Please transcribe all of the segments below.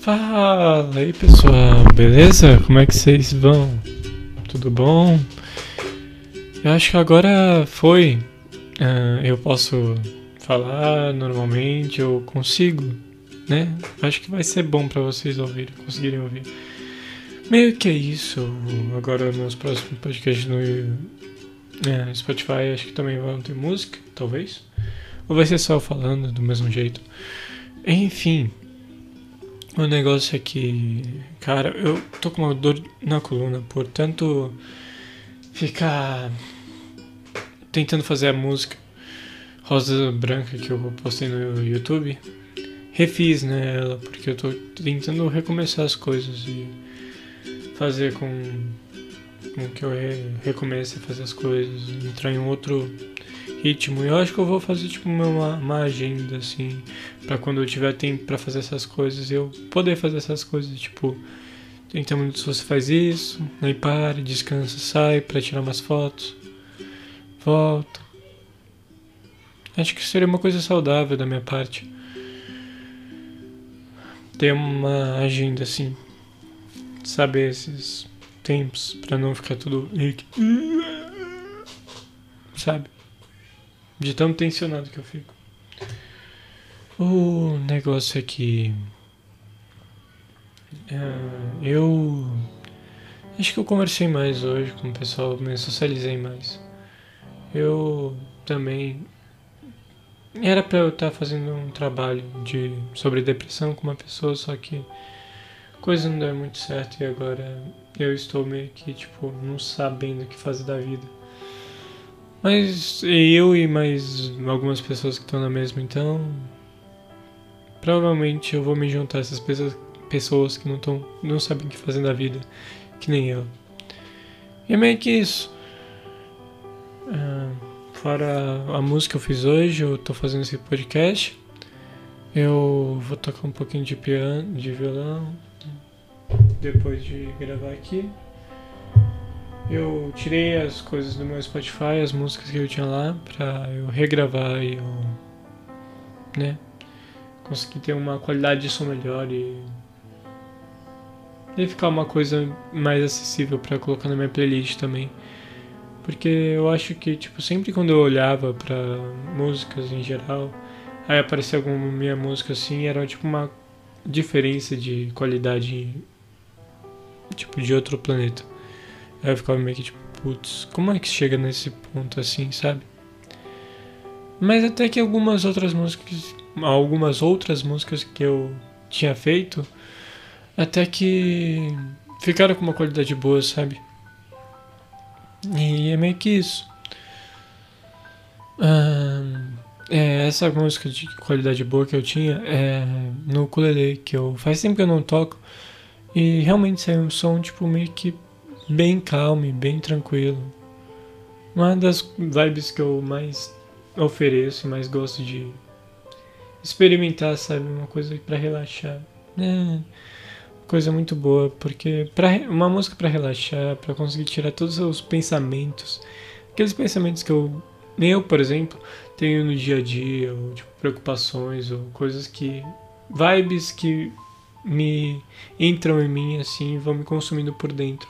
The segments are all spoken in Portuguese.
Fala aí pessoal, beleza? Como é que vocês vão? Tudo bom? Eu acho que agora foi. Uh, eu posso falar normalmente, eu consigo, né? Acho que vai ser bom para vocês ouvirem, conseguirem ouvir. Meio que é isso. Agora nos próximos podcasts no é, Spotify acho que também vão ter música, talvez. Ou vai ser só falando do mesmo jeito. Enfim. O negócio é que, cara, eu tô com uma dor na coluna por tanto ficar tentando fazer a música Rosa Branca que eu postei no YouTube. Refiz né, ela, porque eu tô tentando recomeçar as coisas e fazer com, com que eu re, recomece a fazer as coisas, entrar em outro ritmo. Eu acho que eu vou fazer tipo uma, uma agenda assim, para quando eu tiver tempo para fazer essas coisas, eu poder fazer essas coisas, tipo, 30 minutos você faz isso, aí para, descansa, sai para tirar umas fotos, volta. Acho que seria uma coisa saudável da minha parte. Ter uma agenda assim, saber esses tempos para não ficar tudo sabe? De tão tensionado que eu fico. O negócio é que é, eu acho que eu conversei mais hoje com o pessoal, me socializei mais. Eu também era para eu estar fazendo um trabalho de sobre depressão com uma pessoa, só que coisa não deu muito certo e agora eu estou meio que, tipo, não sabendo o que fazer da vida. Mas eu e mais algumas pessoas que estão na mesma, então. Provavelmente eu vou me juntar a essas pessoas, pessoas que não, estão não sabem o que fazer da vida, que nem eu. E é meio que isso. Ah, fora a música que eu fiz hoje, eu tô fazendo esse podcast. Eu vou tocar um pouquinho de piano, de violão, depois de gravar aqui. Eu tirei as coisas do meu Spotify, as músicas que eu tinha lá, pra eu regravar e eu. né? Conseguir ter uma qualidade de som melhor e. e ficar uma coisa mais acessível para colocar na minha playlist também. Porque eu acho que, tipo, sempre quando eu olhava para músicas em geral, aí aparecia alguma minha música assim, era tipo uma diferença de qualidade tipo, de outro planeta. Aí eu ficava meio que tipo, putz, como é que chega nesse ponto assim, sabe? Mas até que algumas outras músicas, algumas outras músicas que eu tinha feito, até que ficaram com uma qualidade boa, sabe? E é meio que isso. Ah, é, essa música de qualidade boa que eu tinha é no ukulele, que eu faz tempo que eu não toco. E realmente saiu um som tipo meio que bem calmo e bem tranquilo. Uma das vibes que eu mais ofereço, mais gosto de experimentar, sabe, uma coisa para relaxar. É, coisa muito boa, porque pra, uma música para relaxar, para conseguir tirar todos os pensamentos, aqueles pensamentos que eu, eu, por exemplo, tenho no dia a dia, ou tipo, preocupações, ou coisas que vibes que me entram em mim assim e vão me consumindo por dentro.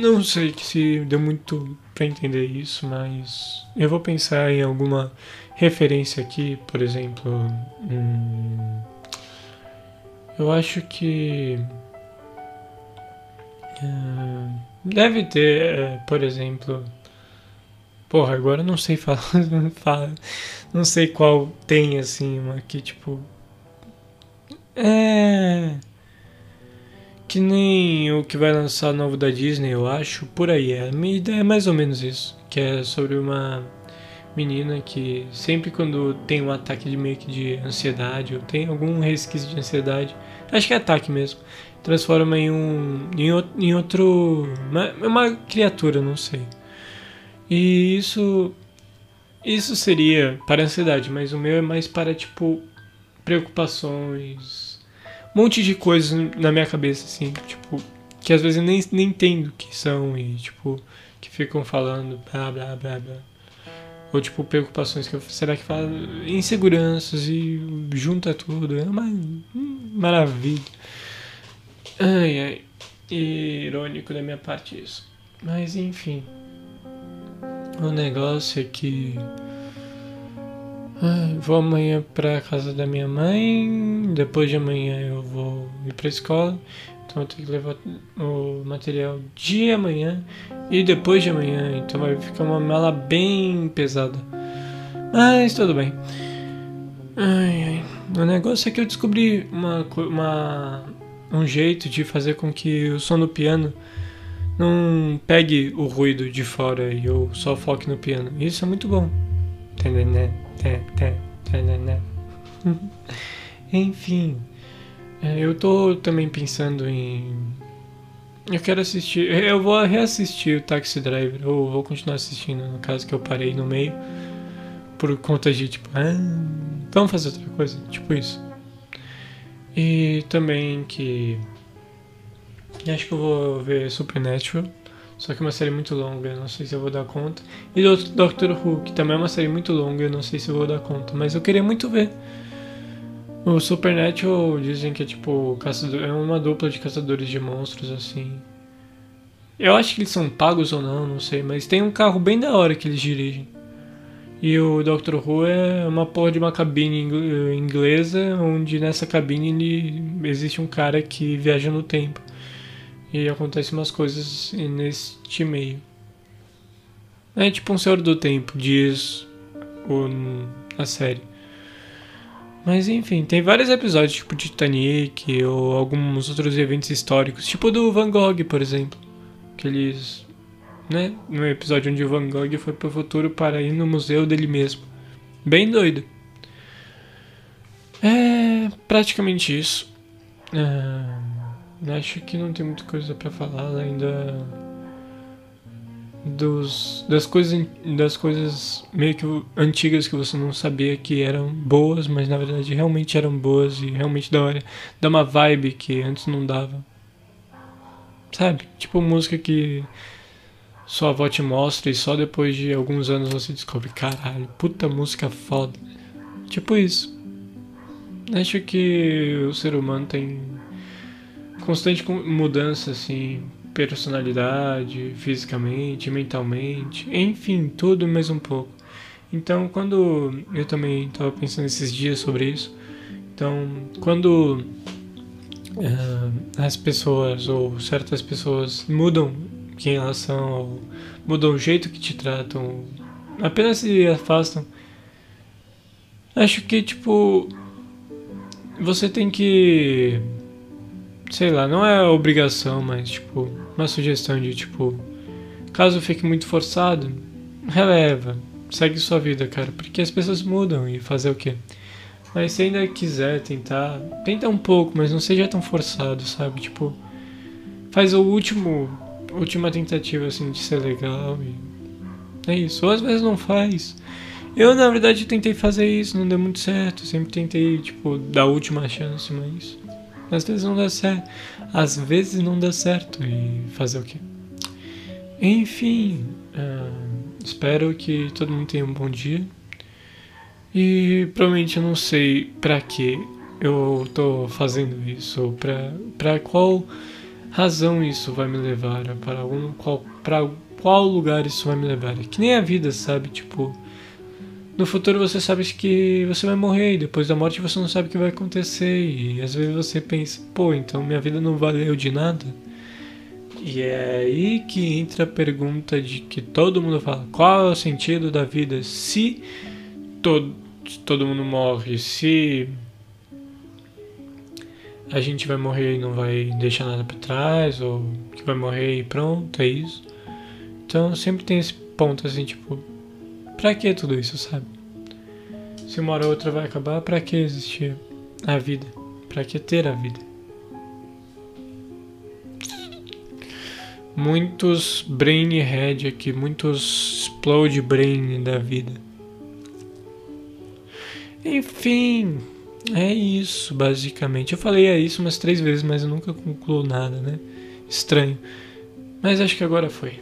Não sei se deu muito para entender isso, mas eu vou pensar em alguma referência aqui, por exemplo. Hum, eu acho que. Uh, deve ter, uh, por exemplo. Porra, agora eu não sei falar, não sei qual tem assim, uma que tipo é. Que nem o que vai lançar novo da Disney, eu acho, por aí. É. Minha ideia é mais ou menos isso. Que é sobre uma menina que sempre quando tem um ataque de meio que de ansiedade, ou tem algum resquício de ansiedade, acho que é ataque mesmo, transforma em um. em, em outro. Uma, uma criatura, não sei. E isso. Isso seria para ansiedade, mas o meu é mais para tipo preocupações, monte de coisas na minha cabeça, assim, tipo, que às vezes eu nem, nem entendo o que são e, tipo, que ficam falando blá blá blá blá. Ou, tipo, preocupações que eu, será que fala inseguranças e junta tudo. É uma, maravilha. Ai, ai. Irônico da minha parte isso. Mas enfim. O negócio é que. Ai, vou amanhã pra casa da minha mãe. Depois de amanhã eu vou ir pra escola. Então eu tenho que levar o material de amanhã e depois de amanhã. Então vai ficar uma mala bem pesada. Mas tudo bem. Ai, ai. O negócio é que eu descobri uma, uma, um jeito de fazer com que o som do piano não pegue o ruído de fora e eu só foque no piano. Isso é muito bom. Enfim, é, eu tô também pensando em. Eu quero assistir. Eu vou reassistir o Taxi Driver, ou vou continuar assistindo, no caso que eu parei no meio, por conta de tipo, ah, vamos fazer outra coisa, tipo isso. E também que. Acho que eu vou ver Supernatural. Só que é uma série muito longa, não sei se eu vou dar conta. E Doctor Who, que também é uma série muito longa, não sei se eu vou dar conta. Mas eu queria muito ver. O Supernatural dizem que é tipo caçador, é uma dupla de caçadores de monstros assim. Eu acho que eles são pagos ou não, não sei, mas tem um carro bem da hora que eles dirigem. E o Doctor Who é uma porra de uma cabine inglesa, onde nessa cabine ele, existe um cara que viaja no tempo. E acontecem umas coisas neste meio. É tipo um Senhor do Tempo, diz o, a série. Mas enfim, tem vários episódios, tipo Titanic ou alguns outros eventos históricos, tipo do Van Gogh, por exemplo. Que eles. Né? No episódio onde o Van Gogh foi pro futuro para ir no museu dele mesmo. Bem doido. É praticamente isso. É... Acho que não tem muita coisa para falar ainda dos das coisas das coisas meio que antigas que você não sabia que eram boas, mas na verdade realmente eram boas e realmente da hora. Dá uma vibe que antes não dava. Sabe? Tipo música que sua avó te mostra e só depois de alguns anos você descobre, caralho, puta música foda. Tipo isso. Acho que o ser humano tem constante mudança, assim, personalidade, fisicamente, mentalmente, enfim, tudo mais um pouco. Então, quando eu também estava pensando esses dias sobre isso, então, quando uh, as pessoas ou certas pessoas mudam quem elas são, ou mudam o jeito que te tratam, apenas se afastam, acho que, tipo, você tem que sei lá, não é obrigação, mas tipo, uma sugestão de tipo, caso fique muito forçado, releva, segue sua vida, cara, porque as pessoas mudam e fazer o quê? Mas se ainda quiser tentar, tenta um pouco, mas não seja tão forçado, sabe? Tipo, faz o último, última tentativa assim de ser legal e é isso. Ou às vezes não faz. Eu, na verdade, tentei fazer isso, não deu muito certo. Sempre tentei, tipo, dar a última chance, mas às vezes não dá certo. Às vezes não dá certo. E fazer o quê? Enfim, uh, espero que todo mundo tenha um bom dia. E provavelmente eu não sei para que eu tô fazendo isso, para para qual razão isso vai me levar, para algum qual para qual lugar isso vai me levar. É que nem a vida, sabe? Tipo, no futuro você sabe que você vai morrer e depois da morte você não sabe o que vai acontecer e às vezes você pensa, pô, então minha vida não valeu de nada. E é aí que entra a pergunta de que todo mundo fala: qual é o sentido da vida se todo, todo mundo morre? Se a gente vai morrer e não vai deixar nada para trás, ou que vai morrer e pronto, é isso. Então sempre tem esse ponto assim, tipo, Pra que tudo isso, sabe? Se uma hora ou outra vai acabar, pra que existir a vida? Pra que ter a vida? Muitos brain head aqui, muitos explode brain da vida. Enfim, é isso basicamente. Eu falei é isso umas três vezes, mas eu nunca concluo nada, né? Estranho. Mas acho que agora foi.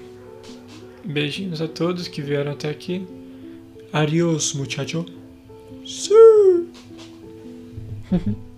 Beijinhos a todos que vieram até aqui. Adiós, muchacho. Sí.